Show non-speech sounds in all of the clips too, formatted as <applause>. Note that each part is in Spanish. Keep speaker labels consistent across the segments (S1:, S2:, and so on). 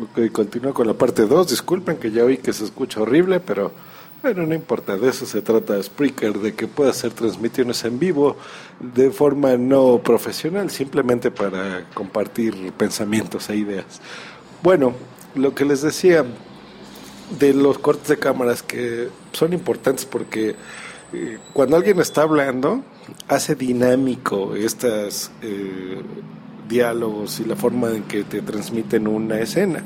S1: Ok, continúo con la parte 2. Disculpen que ya oí que se escucha horrible, pero bueno, no importa. De eso se trata Spreaker, de que pueda hacer transmisiones en vivo de forma no profesional, simplemente para compartir pensamientos e ideas. Bueno, lo que les decía de los cortes de cámaras que son importantes porque eh, cuando alguien está hablando, hace dinámico estas eh, diálogos y la forma en que te transmiten una escena.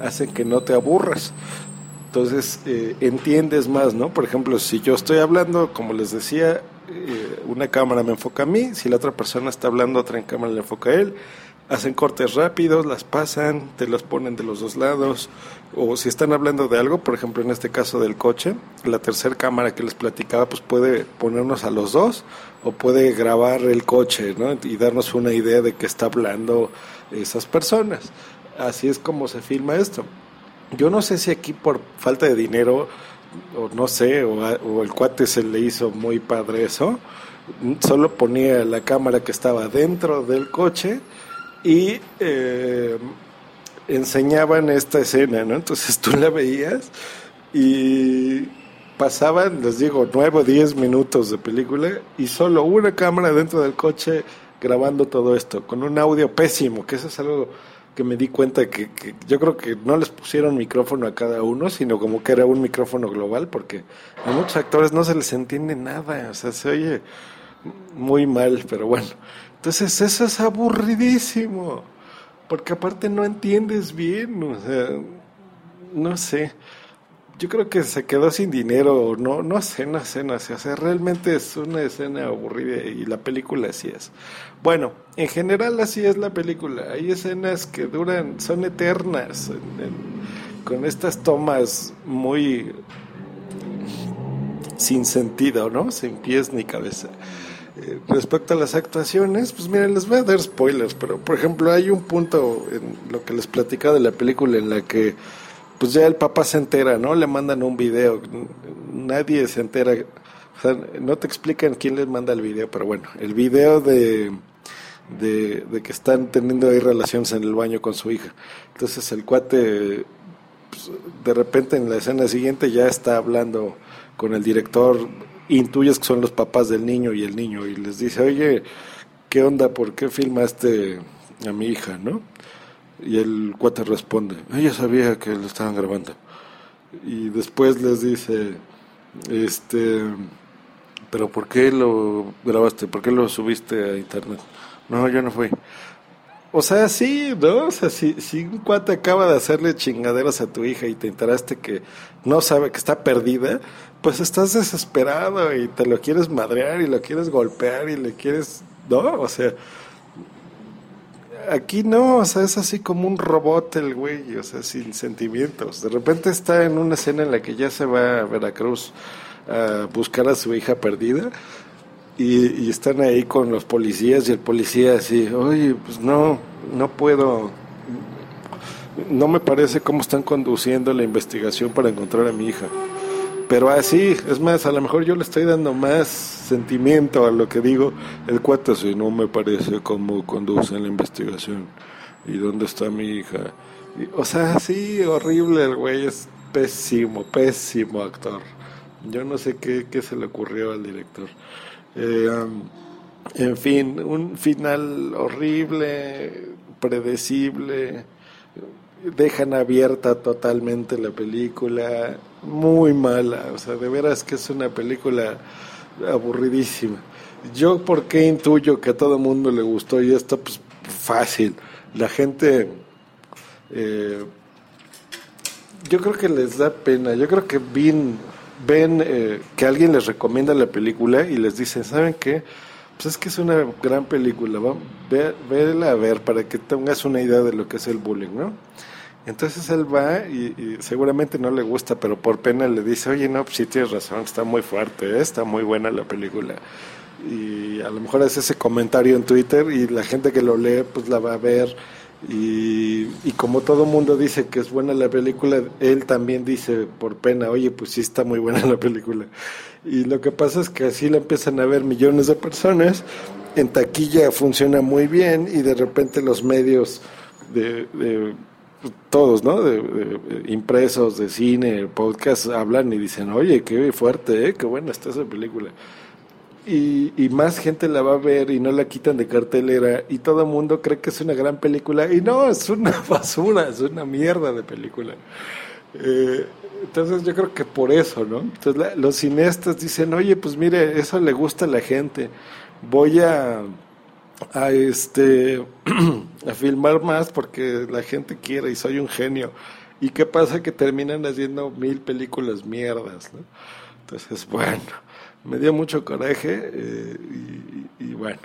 S1: Hacen que no te aburras. Entonces eh, entiendes más, ¿no? Por ejemplo, si yo estoy hablando, como les decía, eh, una cámara me enfoca a mí, si la otra persona está hablando, otra cámara le enfoca a él. Hacen cortes rápidos, las pasan, te las ponen de los dos lados. O si están hablando de algo, por ejemplo, en este caso del coche, la tercera cámara que les platicaba, pues puede ponernos a los dos o puede grabar el coche ¿no? y darnos una idea de qué está hablando esas personas. Así es como se filma esto. Yo no sé si aquí por falta de dinero, o no sé, o, el cuate se le hizo muy padre eso, solo ponía la cámara que estaba dentro del coche y eh, enseñaban esta escena, ¿no? Entonces tú la veías y pasaban, les digo, nueve o diez minutos de película y solo una cámara dentro del coche grabando todo esto, con un audio pésimo, que eso es algo que me di cuenta que, yo creo que no les pusieron micrófono a cada uno, sino como que era un micrófono global, porque a muchos actores no se les entiende nada, o sea, se oye muy mal, pero bueno. Entonces eso es aburridísimo, porque aparte no entiendes bien, o sea, no sé yo creo que se quedó sin dinero, no, no sé, no sé, no sé, realmente es una escena aburrida y la película así es. Bueno, en general así es la película, hay escenas que duran, son eternas, con estas tomas muy sin sentido, ¿no? Sin pies ni cabeza. Eh, respecto a las actuaciones, pues miren, les voy a dar spoilers, pero por ejemplo hay un punto en lo que les platicaba de la película en la que pues ya el papá se entera, ¿no? Le mandan un video, nadie se entera, o sea, no te explican quién les manda el video, pero bueno, el video de, de, que están teniendo ahí relaciones en el baño con su hija. Entonces el cuate, pues, de repente en la escena siguiente ya está hablando con el director, intuyes que son los papás del niño y el niño, y les dice, oye, ¿qué onda? ¿Por qué filmaste a mi hija, no? Y el cuate responde, ella sabía que lo estaban grabando. Y después les dice, este, pero ¿por qué lo grabaste? ¿Por qué lo subiste a internet? No, yo no fui. O sea, sí, ¿no? O sea, si, si un cuate acaba de hacerle chingaderas a tu hija y te enteraste que no sabe que está perdida, pues estás desesperado y te lo quieres madrear y lo quieres golpear y le quieres, ¿no? O sea, aquí no, o sea, es así como un robot el güey, o sea, sin sentimientos. De repente está en una escena en la que ya se va a Veracruz a buscar a su hija perdida y, están ahí con los policías y el policía así, oye, pues no, no puedo, no me parece cómo están conduciendo la investigación para encontrar a mi hija. Pero así, es más, a lo mejor yo le estoy dando más sentimiento a lo que digo. El cuate si no me parece cómo conducen la investigación. ¿Y dónde está mi hija? o sea, sí, horrible el güey, es pésimo, pésimo actor. Yo no sé qué, qué se le ocurrió al director. Eh, en fin, un final horrible, predecible dejan abierta totalmente la película, muy mala, o sea, de veras que es una película aburridísima. Yo, ¿por qué intuyo que a todo el mundo le gustó y esto? Pues fácil. La gente, eh, yo creo que les da pena, yo creo que ven, ven eh, que alguien les recomienda la película y les dice, ¿saben qué? Pues es que es una gran película, ¿va? Ve, a ver para que tengas una idea de lo que es el bullying, ¿no? Entonces él va y, seguramente no le gusta, pero por pena le dice, oye, no, pues sí tienes razón, está muy fuerte, ¿eh? está muy buena la película. Y a lo mejor hace ese comentario en Twitter y la gente que lo lee pues la va a ver. Y, y como todo mundo dice que es buena la película, él también dice por pena, oye, pues sí está muy buena <laughs> la película. Y lo que pasa es que así la empiezan a ver millones de personas, en taquilla funciona muy bien y de repente los medios de todos, ¿no? De, impresos, de cine, podcast, hablan y dicen, oye, qué fuerte, ¿eh? qué buena está esa película. Y, más gente la va a ver y no la quitan de cartelera y todo el mundo cree que es una gran película y no, es una <laughs> basura, es una mierda de película. Eh, entonces yo creo que por eso, ¿no? Entonces los cineastas dicen, oye, pues mire, eso le gusta a la gente, voy a a este <clears throat> a filmar más porque la gente quiere y soy un genio. ¿Y qué pasa? Que terminan haciendo mil películas mierdas, ¿no? Entonces, <laughs> bueno, me dio mucho coraje eh, y, bueno.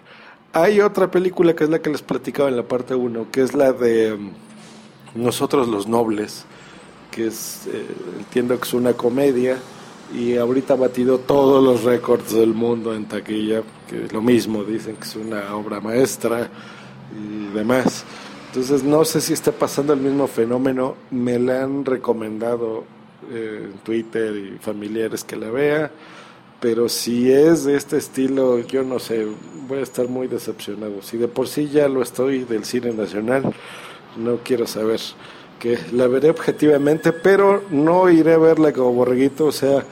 S1: Hay otra película que es la que les platicaba en la parte 1, que es la de um, Nosotros los Nobles, que es, eh, entiendo que es una comedia y ahorita ha batido todos los récords del mundo en taquilla, que lo mismo, dicen que es una obra maestra y demás. Entonces no sé si está pasando el mismo fenómeno, me la han recomendado eh, en Twitter y familiares que la vea, pero si es de este estilo, yo no sé, voy a estar muy decepcionado. Si de por sí ya lo estoy del cine nacional, no quiero saber que la veré objetivamente, pero no iré a verla como borreguito, o sea,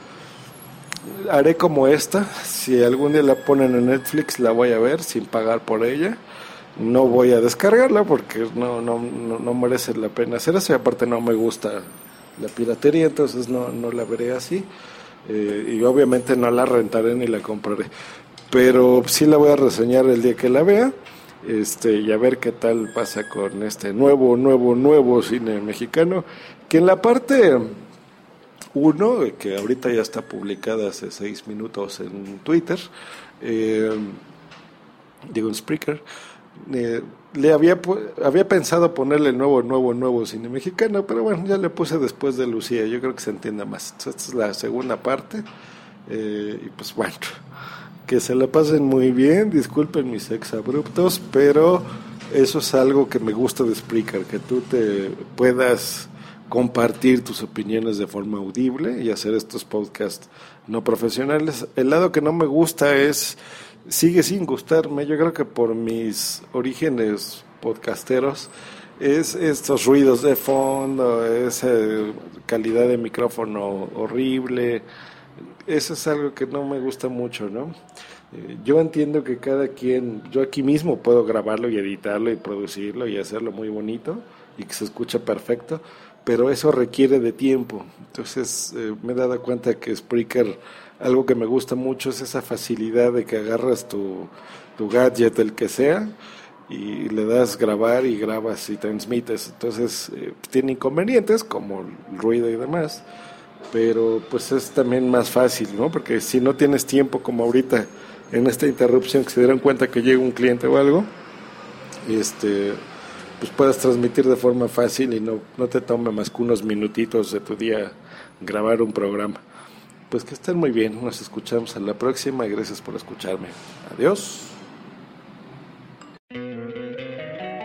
S1: haré como esta, si algún día la ponen en Netflix la voy a ver sin pagar por ella. No voy a descargarla porque no, no, no, merece la pena hacer eso y aparte no me gusta la piratería, entonces no, no la veré así. Eh, y obviamente no la rentaré ni la compraré. Pero sí la voy a reseñar el día que la vea este, y a ver qué tal pasa con este nuevo, nuevo, nuevo cine mexicano, que en la parte uno, que ahorita ya está publicada hace seis minutos en Twitter, eh, digo en Spreaker, eh, le había, había pensado ponerle nuevo, nuevo, nuevo cine mexicano, pero bueno, ya le puse después de Lucía, yo creo que se entienda más. esta es la segunda parte, eh, y pues bueno, que se la pasen muy bien, disculpen mis ex abruptos, pero eso es algo que me gusta de Spreaker, que tú te puedas compartir tus opiniones de forma audible y hacer estos podcasts no profesionales. El lado que no me gusta es, sigue sin gustarme, yo creo que por mis orígenes podcasteros, es estos ruidos de fondo, esa calidad de micrófono horrible, eso es algo que no me gusta mucho, ¿no? Eh, yo entiendo que cada quien, yo aquí mismo puedo grabarlo y editarlo y producirlo y hacerlo muy bonito y que se escuche perfecto, pero eso requiere de tiempo. Entonces eh, me he dado cuenta que Spreaker, algo que me gusta mucho es esa facilidad de que agarras tu, gadget, el que sea, y le das grabar y grabas y transmites. Entonces eh, tiene inconvenientes como el ruido y demás, pero pues es también más fácil, ¿no? Porque si no tienes tiempo como ahorita en esta interrupción que se dieron cuenta que llega un cliente o algo, este pues puedas transmitir de forma fácil y no, no te tome más que unos minutitos de tu día grabar un programa. Pues que estén muy bien, nos escuchamos en la próxima y gracias por escucharme. Adiós.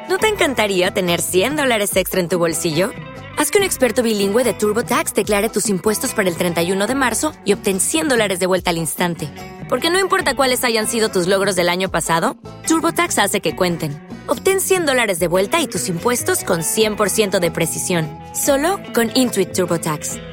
S2: ¿No te encantaría tener 100 dólares extra en tu bolsillo? Haz que un experto bilingüe de TurboTax declare tus impuestos para el 31 de marzo y obtén 100 dólares de vuelta al instante. Porque no importa cuáles hayan sido tus logros del año pasado, TurboTax hace que cuenten Obtén 100 dólares de vuelta y tus impuestos con 100% de precisión, solo con Intuit TurboTax.